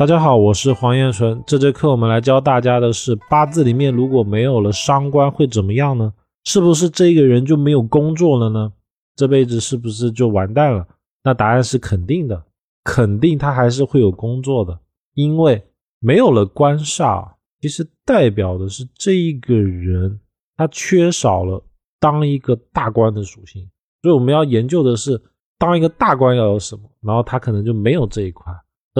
大家好，我是黄彦纯。这节课我们来教大家的是八字里面如果没有了伤官会怎么样呢？是不是这个人就没有工作了呢？这辈子是不是就完蛋了？那答案是肯定的，肯定他还是会有工作的，因为没有了官煞，其实代表的是这一个人他缺少了当一个大官的属性。所以我们要研究的是当一个大官要有什么，然后他可能就没有这一块。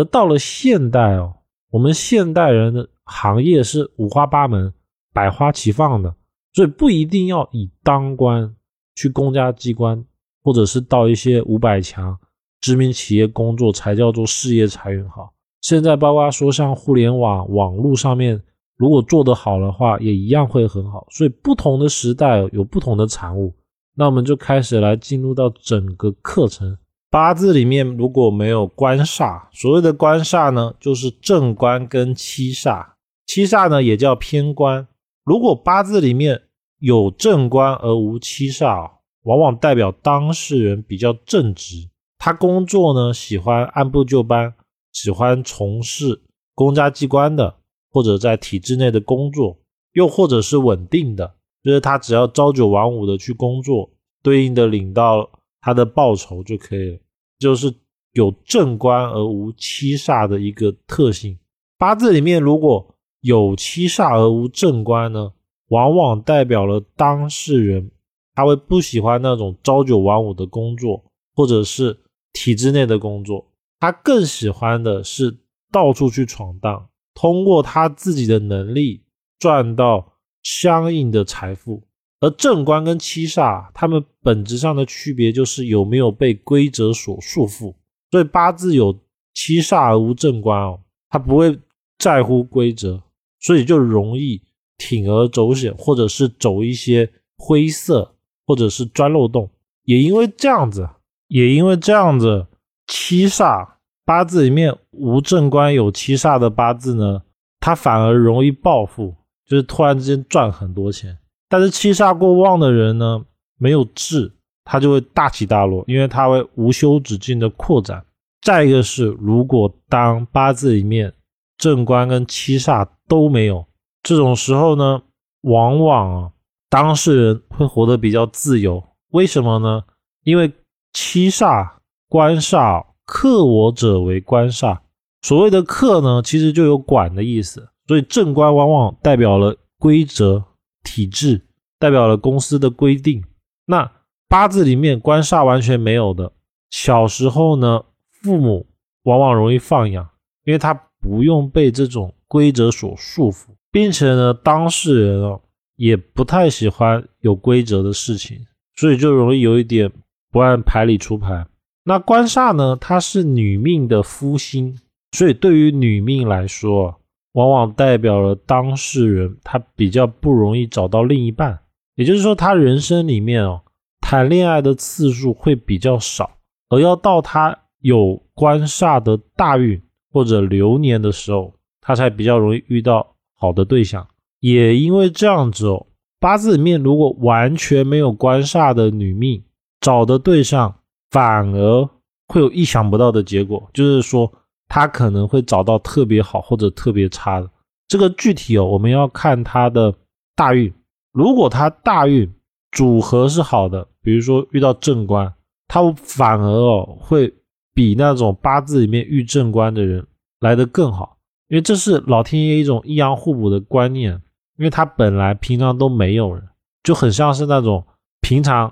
而到了现代哦，我们现代人的行业是五花八门、百花齐放的，所以不一定要以当官去公家机关，或者是到一些五百强知名企业工作才叫做事业财运好。现在包括说像互联网网络上面，如果做得好的话，也一样会很好。所以不同的时代有不同的产物。那我们就开始来进入到整个课程。八字里面如果没有官煞，所谓的官煞呢，就是正官跟七煞。七煞呢也叫偏官。如果八字里面有正官而无七煞，往往代表当事人比较正直，他工作呢喜欢按部就班，喜欢从事公家机关的或者在体制内的工作，又或者是稳定的，就是他只要朝九晚五的去工作，对应的领到。他的报酬就可以了，就是有正官而无七煞的一个特性。八字里面如果有七煞而无正官呢，往往代表了当事人他会不喜欢那种朝九晚五的工作，或者是体制内的工作，他更喜欢的是到处去闯荡，通过他自己的能力赚到相应的财富。而正官跟七煞，他们本质上的区别就是有没有被规则所束缚。所以八字有七煞而无正官哦，他不会在乎规则，所以就容易铤而走险，或者是走一些灰色，或者是钻漏洞。也因为这样子，也因为这样子，七煞八字里面无正官有七煞的八字呢，他反而容易暴富，就是突然之间赚很多钱。但是七煞过旺的人呢，没有志，他就会大起大落，因为他会无休止境的扩展。再一个是，如果当八字里面正官跟七煞都没有，这种时候呢，往往啊，当事人会活得比较自由。为什么呢？因为七煞官煞克我者为官煞，所谓的克呢，其实就有管的意思，所以正官往往代表了规则。体制代表了公司的规定。那八字里面官煞完全没有的，小时候呢，父母往往容易放养，因为他不用被这种规则所束缚，并且呢，当事人哦也不太喜欢有规则的事情，所以就容易有一点不按牌理出牌。那官煞呢，它是女命的夫星，所以对于女命来说。往往代表了当事人他比较不容易找到另一半，也就是说，他人生里面哦，谈恋爱的次数会比较少，而要到他有官煞的大运或者流年的时候，他才比较容易遇到好的对象。也因为这样子哦，八字里面如果完全没有官煞的女命，找的对象反而会有意想不到的结果，就是说。他可能会找到特别好或者特别差的，这个具体哦，我们要看他的大运。如果他大运组合是好的，比如说遇到正官，他反而哦会比那种八字里面遇正官的人来得更好，因为这是老天爷一种阴阳互补的观念。因为他本来平常都没有人，就很像是那种平常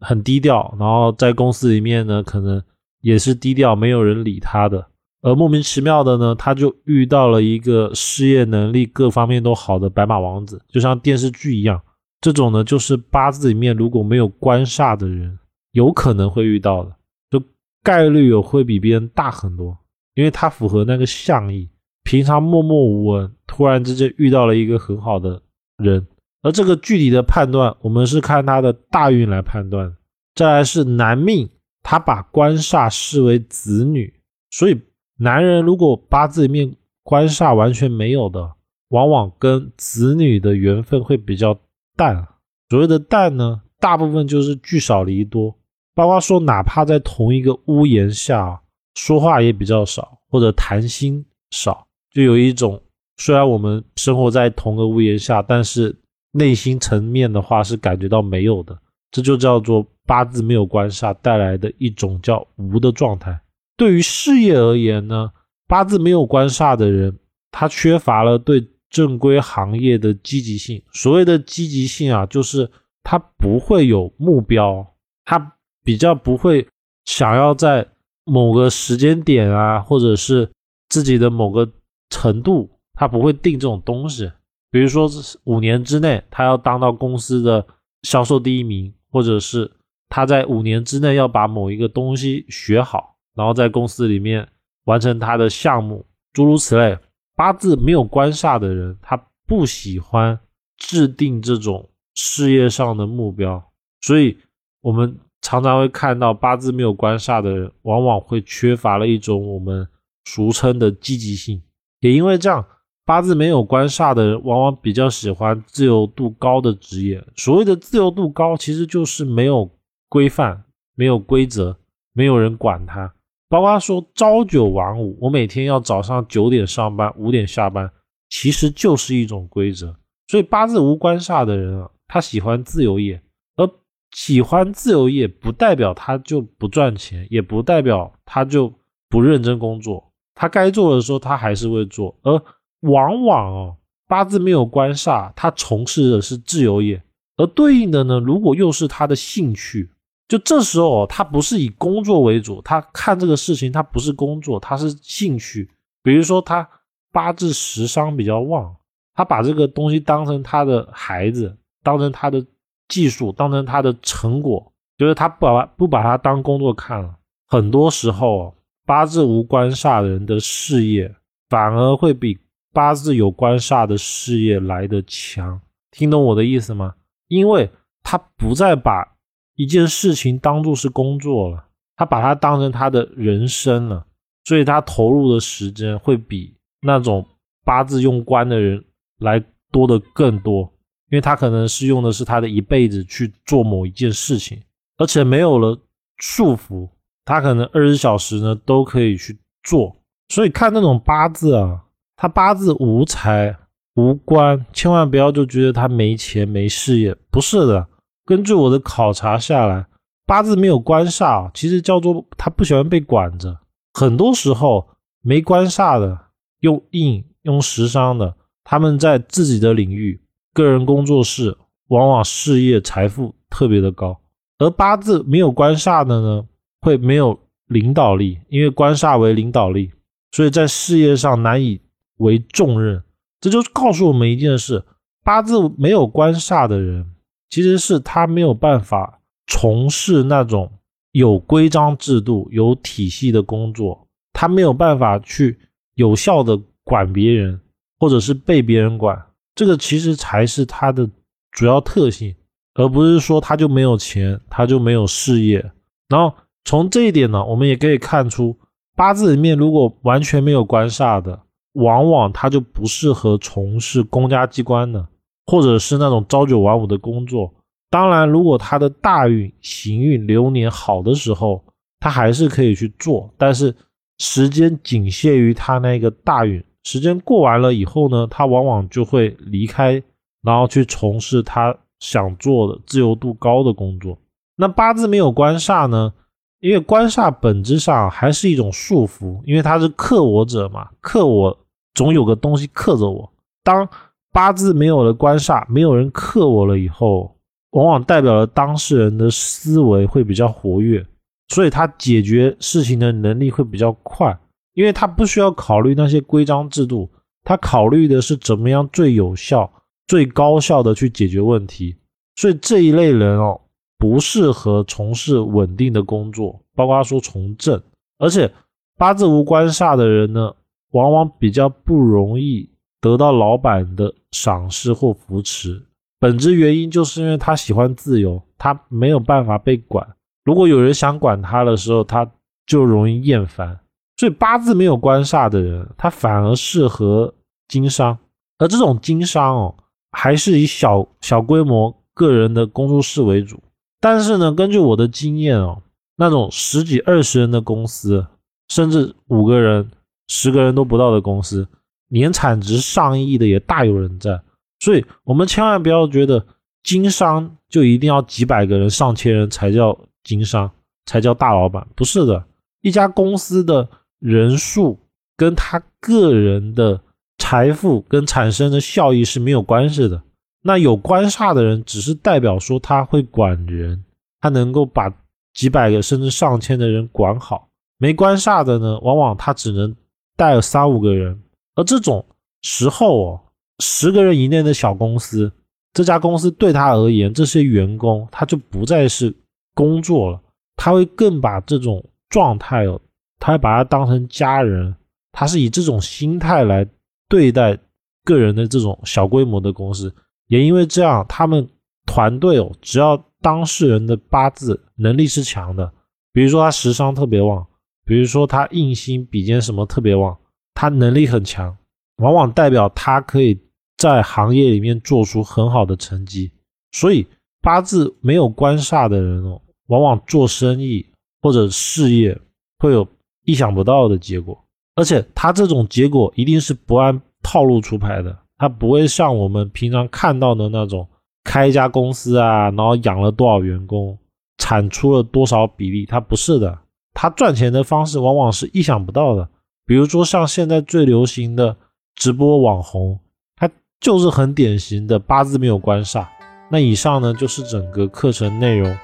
很低调，然后在公司里面呢，可能也是低调，没有人理他的。而莫名其妙的呢，他就遇到了一个事业能力各方面都好的白马王子，就像电视剧一样。这种呢，就是八字里面如果没有官煞的人，有可能会遇到的，就概率有会比别人大很多，因为他符合那个象意。平常默默无闻，突然之间遇到了一个很好的人，而这个具体的判断，我们是看他的大运来判断。再来是男命，他把官煞视为子女，所以。男人如果八字里面官煞完全没有的，往往跟子女的缘分会比较淡。所谓的淡呢，大部分就是聚少离多。包括说，哪怕在同一个屋檐下说话也比较少，或者谈心少，就有一种虽然我们生活在同个屋檐下，但是内心层面的话是感觉到没有的，这就叫做八字没有官煞带来的一种叫无的状态。对于事业而言呢，八字没有官煞的人，他缺乏了对正规行业的积极性。所谓的积极性啊，就是他不会有目标，他比较不会想要在某个时间点啊，或者是自己的某个程度，他不会定这种东西。比如说五年之内，他要当到公司的销售第一名，或者是他在五年之内要把某一个东西学好。然后在公司里面完成他的项目，诸如此类。八字没有官煞的人，他不喜欢制定这种事业上的目标，所以我们常常会看到八字没有官煞的人，往往会缺乏了一种我们俗称的积极性。也因为这样，八字没有官煞的人，往往比较喜欢自由度高的职业。所谓的自由度高，其实就是没有规范、没有规则、没有人管他。包括说朝九晚五，我每天要早上九点上班，五点下班，其实就是一种规则。所以八字无官煞的人啊，他喜欢自由业，而喜欢自由业不代表他就不赚钱，也不代表他就不认真工作。他该做的时候他还是会做。而往往哦，八字没有官煞，他从事的是自由业，而对应的呢，如果又是他的兴趣。就这时候，他不是以工作为主，他看这个事情，他不是工作，他是兴趣。比如说，他八字食伤比较旺，他把这个东西当成他的孩子，当成他的技术，当成他的成果，就是他不把不把它当工作看了。很多时候，八字无官煞人的事业，反而会比八字有官煞的事业来得强。听懂我的意思吗？因为他不再把。一件事情当做是工作了，他把它当成他的人生了，所以他投入的时间会比那种八字用官的人来多的更多，因为他可能是用的是他的一辈子去做某一件事情，而且没有了束缚，他可能二十小时呢都可以去做。所以看那种八字啊，他八字无财无官，千万不要就觉得他没钱没事业，不是的。根据我的考察下来，八字没有官煞，其实叫做他不喜欢被管着。很多时候没官煞的，用印用食伤的，他们在自己的领域、个人工作室，往往事业财富特别的高。而八字没有官煞的呢，会没有领导力，因为官煞为领导力，所以在事业上难以为重任。这就告诉我们一件事：八字没有官煞的人。其实是他没有办法从事那种有规章制度、有体系的工作，他没有办法去有效的管别人，或者是被别人管。这个其实才是他的主要特性，而不是说他就没有钱，他就没有事业。然后从这一点呢，我们也可以看出，八字里面如果完全没有官煞的，往往他就不适合从事公家机关的。或者是那种朝九晚五的工作，当然，如果他的大运、行运、流年好的时候，他还是可以去做，但是时间仅限于他那个大运，时间过完了以后呢，他往往就会离开，然后去从事他想做的自由度高的工作。那八字没有官煞呢？因为官煞本质上还是一种束缚，因为他是克我者嘛，克我总有个东西克着我。当八字没有了官煞，没有人克我了以后，往往代表了当事人的思维会比较活跃，所以他解决事情的能力会比较快，因为他不需要考虑那些规章制度，他考虑的是怎么样最有效、最高效的去解决问题。所以这一类人哦，不适合从事稳定的工作，包括说从政，而且八字无官煞的人呢，往往比较不容易。得到老板的赏识或扶持，本质原因就是因为他喜欢自由，他没有办法被管。如果有人想管他的时候，他就容易厌烦。所以八字没有官煞的人，他反而适合经商。而这种经商哦，还是以小小规模个人的工作室为主。但是呢，根据我的经验哦，那种十几二十人的公司，甚至五个人。十个人都不到的公司，年产值上亿的也大有人在。所以，我们千万不要觉得经商就一定要几百个人、上千人才叫经商，才叫大老板。不是的，一家公司的人数跟他个人的财富跟产生的效益是没有关系的。那有官煞的人，只是代表说他会管人，他能够把几百个甚至上千的人管好。没官煞的呢，往往他只能带三五个人，而这种时候哦。十个人以内的小公司，这家公司对他而言，这些员工他就不再是工作了，他会更把这种状态哦，他会把他当成家人，他是以这种心态来对待个人的这种小规模的公司，也因为这样，他们团队哦，只要当事人的八字能力是强的，比如说他食伤特别旺，比如说他印星比肩什么特别旺，他能力很强，往往代表他可以。在行业里面做出很好的成绩，所以八字没有官煞的人哦，往往做生意或者事业会有意想不到的结果，而且他这种结果一定是不按套路出牌的，他不会像我们平常看到的那种开一家公司啊，然后养了多少员工，产出了多少比例，他不是的，他赚钱的方式往往是意想不到的，比如说像现在最流行的直播网红。他就是很典型的八字没有官煞。那以上呢，就是整个课程内容。